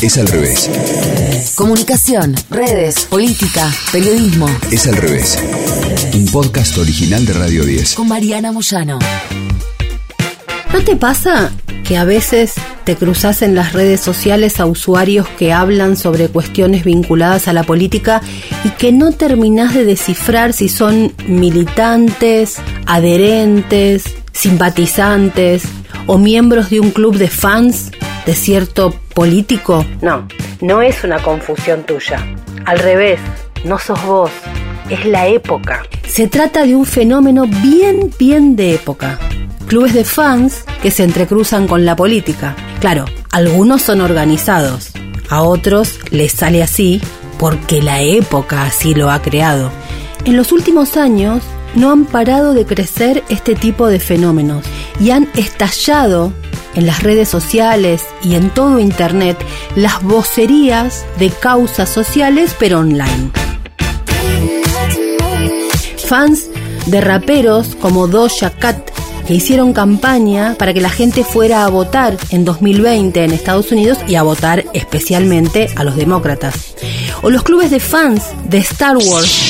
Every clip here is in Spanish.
Es al revés. Comunicación, redes, política, periodismo. Es al revés. Un podcast original de Radio 10. Con Mariana Moyano. ¿No te pasa que a veces te cruzas en las redes sociales a usuarios que hablan sobre cuestiones vinculadas a la política y que no terminás de descifrar si son militantes, adherentes, simpatizantes o miembros de un club de fans de cierto político? No, no es una confusión tuya. Al revés, no sos vos, es la época. Se trata de un fenómeno bien, bien de época. Clubes de fans que se entrecruzan con la política. Claro, algunos son organizados, a otros les sale así porque la época así lo ha creado. En los últimos años no han parado de crecer este tipo de fenómenos y han estallado en las redes sociales y en todo Internet las vocerías de causas sociales pero online. Fans de raperos como Doja Cat que hicieron campaña para que la gente fuera a votar en 2020 en Estados Unidos y a votar especialmente a los demócratas. O los clubes de fans de Star Wars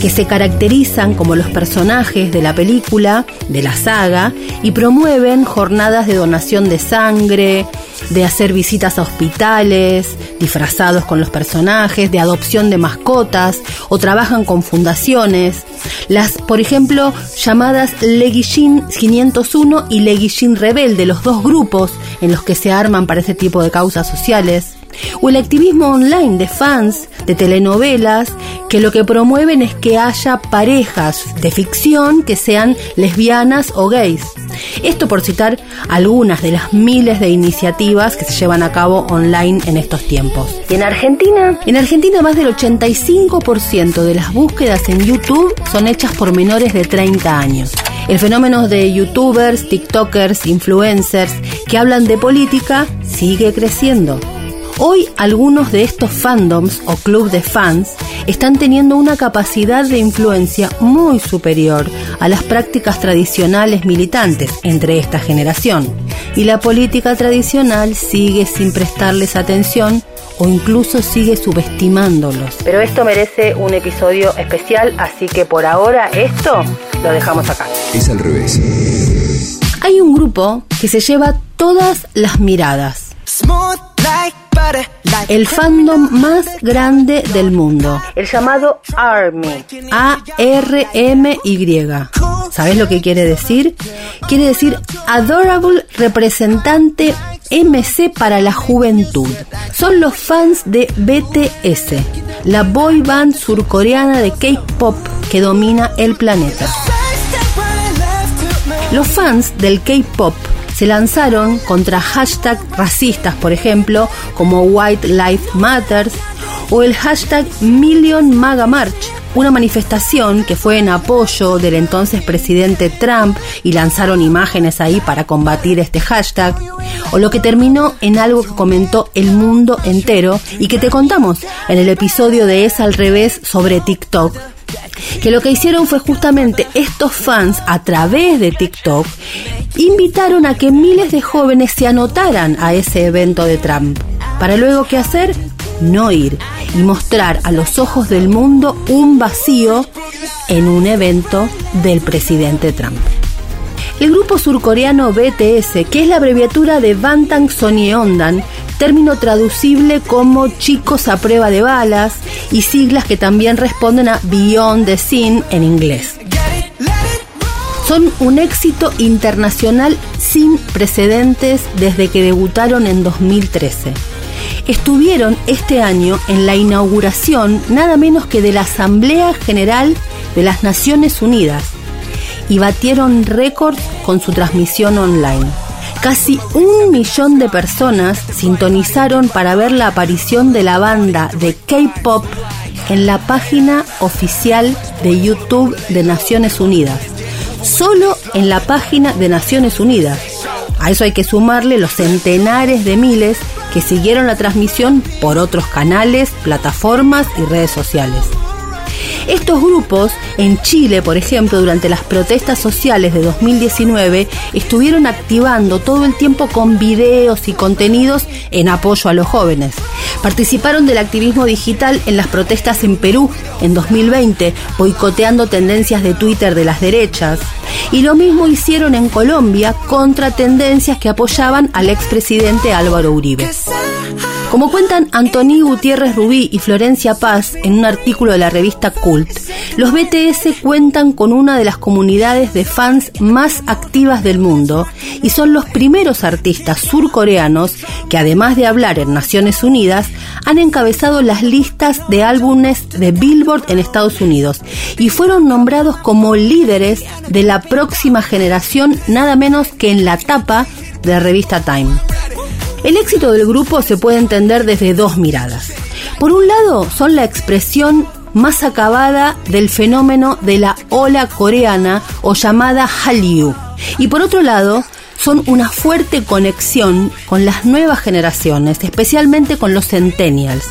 que se caracterizan como los personajes de la película, de la saga, y promueven jornadas de donación de sangre, de hacer visitas a hospitales, disfrazados con los personajes, de adopción de mascotas, o trabajan con fundaciones. Las, por ejemplo, llamadas Leguillín 501 y Leguillín Rebelde, los dos grupos en los que se arman para ese tipo de causas sociales o el activismo online de fans de telenovelas que lo que promueven es que haya parejas de ficción que sean lesbianas o gays. Esto por citar algunas de las miles de iniciativas que se llevan a cabo online en estos tiempos. ¿Y en Argentina? En Argentina más del 85% de las búsquedas en YouTube son hechas por menores de 30 años. El fenómeno de youtubers, tiktokers, influencers que hablan de política sigue creciendo. Hoy algunos de estos fandoms o clubs de fans están teniendo una capacidad de influencia muy superior a las prácticas tradicionales militantes entre esta generación. Y la política tradicional sigue sin prestarles atención o incluso sigue subestimándolos. Pero esto merece un episodio especial, así que por ahora esto lo dejamos acá. Es al revés. Hay un grupo que se lleva todas las miradas el fandom más grande del mundo, el llamado ARMY, A-R-M-Y. ¿Sabes lo que quiere decir? Quiere decir Adorable Representante MC para la Juventud. Son los fans de BTS, la boy band surcoreana de K-pop que domina el planeta. Los fans del K-pop se lanzaron contra hashtags racistas, por ejemplo, como White Lives Matters o el hashtag Million Maga March, una manifestación que fue en apoyo del entonces presidente Trump y lanzaron imágenes ahí para combatir este hashtag, o lo que terminó en algo que comentó el mundo entero y que te contamos en el episodio de Es al revés sobre TikTok, que lo que hicieron fue justamente estos fans a través de TikTok invitaron a que miles de jóvenes se anotaran a ese evento de Trump. Para luego qué hacer? No ir y mostrar a los ojos del mundo un vacío en un evento del presidente Trump. El grupo surcoreano BTS, que es la abreviatura de Bantang Sonyeondan, término traducible como chicos a prueba de balas y siglas que también responden a Beyond the Scene en inglés. Son un éxito internacional sin precedentes desde que debutaron en 2013. Estuvieron este año en la inauguración nada menos que de la Asamblea General de las Naciones Unidas y batieron récord con su transmisión online. Casi un millón de personas sintonizaron para ver la aparición de la banda de K-Pop en la página oficial de YouTube de Naciones Unidas. Solo en la página de Naciones Unidas. A eso hay que sumarle los centenares de miles que siguieron la transmisión por otros canales, plataformas y redes sociales. Estos grupos, en Chile, por ejemplo, durante las protestas sociales de 2019, estuvieron activando todo el tiempo con videos y contenidos en apoyo a los jóvenes. Participaron del activismo digital en las protestas en Perú en 2020, boicoteando tendencias de Twitter de las derechas. Y lo mismo hicieron en Colombia contra tendencias que apoyaban al expresidente Álvaro Uribe. Como cuentan Antoní Gutiérrez Rubí y Florencia Paz en un artículo de la revista Cult, los BTS cuentan con una de las comunidades de fans más activas del mundo y son los primeros artistas surcoreanos que además de hablar en Naciones Unidas, han encabezado las listas de álbumes de Billboard en Estados Unidos y fueron nombrados como líderes de la próxima generación nada menos que en la tapa de la revista Time. El éxito del grupo se puede entender desde dos miradas. Por un lado, son la expresión más acabada del fenómeno de la ola coreana o llamada Hallyu. Y por otro lado, son una fuerte conexión con las nuevas generaciones, especialmente con los centennials.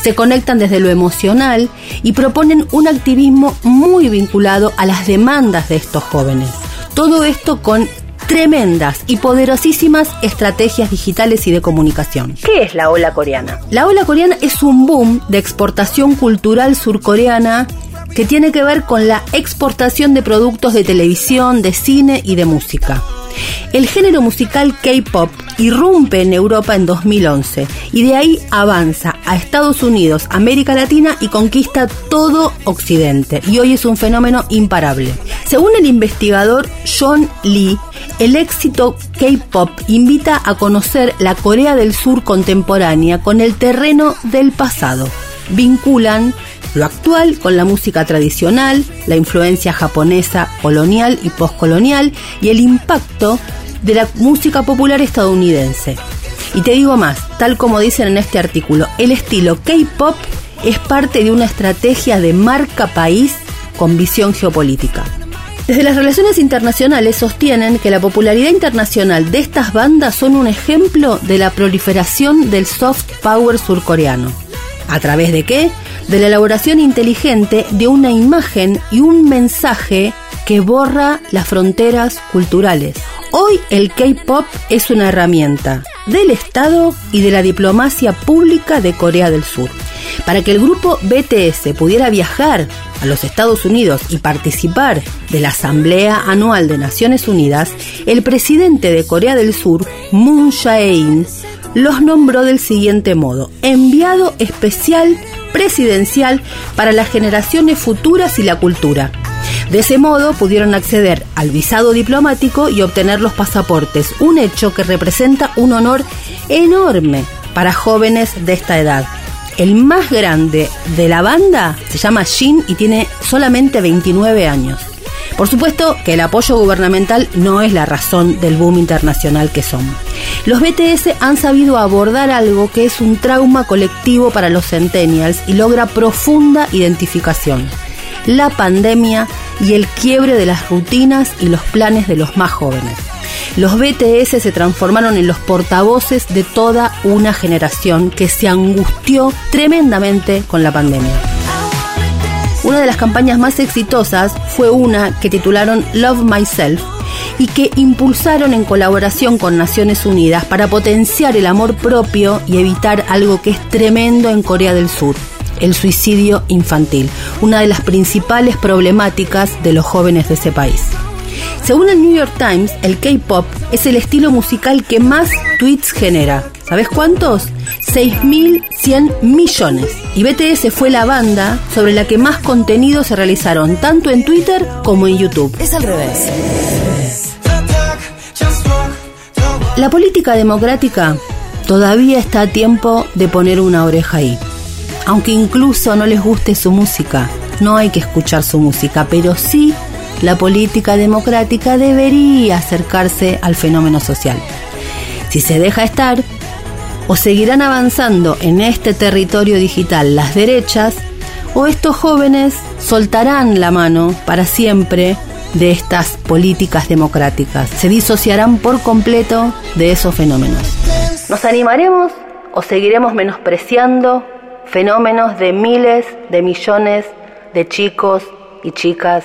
Se conectan desde lo emocional y proponen un activismo muy vinculado a las demandas de estos jóvenes. Todo esto con tremendas y poderosísimas estrategias digitales y de comunicación. ¿Qué es la ola coreana? La ola coreana es un boom de exportación cultural surcoreana que tiene que ver con la exportación de productos de televisión, de cine y de música. El género musical K-pop irrumpe en Europa en 2011 y de ahí avanza a Estados Unidos, América Latina y conquista todo Occidente. Y hoy es un fenómeno imparable. Según el investigador John Lee, el éxito K-pop invita a conocer la Corea del Sur contemporánea con el terreno del pasado. Vinculan lo actual con la música tradicional, la influencia japonesa colonial y postcolonial y el impacto de la música popular estadounidense. Y te digo más, tal como dicen en este artículo, el estilo K-pop es parte de una estrategia de marca país con visión geopolítica. Desde las relaciones internacionales sostienen que la popularidad internacional de estas bandas son un ejemplo de la proliferación del soft power surcoreano. ¿A través de qué? De la elaboración inteligente de una imagen y un mensaje que borra las fronteras culturales. Hoy el K-Pop es una herramienta del Estado y de la diplomacia pública de Corea del Sur. Para que el grupo BTS pudiera viajar a los Estados Unidos y participar de la Asamblea Anual de Naciones Unidas, el presidente de Corea del Sur, Moon Jae-in, los nombró del siguiente modo: enviado especial presidencial para las generaciones futuras y la cultura. De ese modo pudieron acceder al visado diplomático y obtener los pasaportes, un hecho que representa un honor enorme para jóvenes de esta edad. El más grande de la banda se llama Jin y tiene solamente 29 años. Por supuesto que el apoyo gubernamental no es la razón del boom internacional que son. Los BTS han sabido abordar algo que es un trauma colectivo para los centennials y logra profunda identificación. La pandemia y el quiebre de las rutinas y los planes de los más jóvenes los BTS se transformaron en los portavoces de toda una generación que se angustió tremendamente con la pandemia. Una de las campañas más exitosas fue una que titularon Love Myself y que impulsaron en colaboración con Naciones Unidas para potenciar el amor propio y evitar algo que es tremendo en Corea del Sur, el suicidio infantil, una de las principales problemáticas de los jóvenes de ese país. Según el New York Times, el K-pop es el estilo musical que más tweets genera. ¿Sabes cuántos? 6.100 millones. Y BTS fue la banda sobre la que más contenidos se realizaron, tanto en Twitter como en YouTube. Es al revés. La política democrática todavía está a tiempo de poner una oreja ahí. Aunque incluso no les guste su música, no hay que escuchar su música, pero sí la política democrática debería acercarse al fenómeno social. Si se deja estar, o seguirán avanzando en este territorio digital las derechas, o estos jóvenes soltarán la mano para siempre de estas políticas democráticas, se disociarán por completo de esos fenómenos. ¿Nos animaremos o seguiremos menospreciando fenómenos de miles de millones de chicos y chicas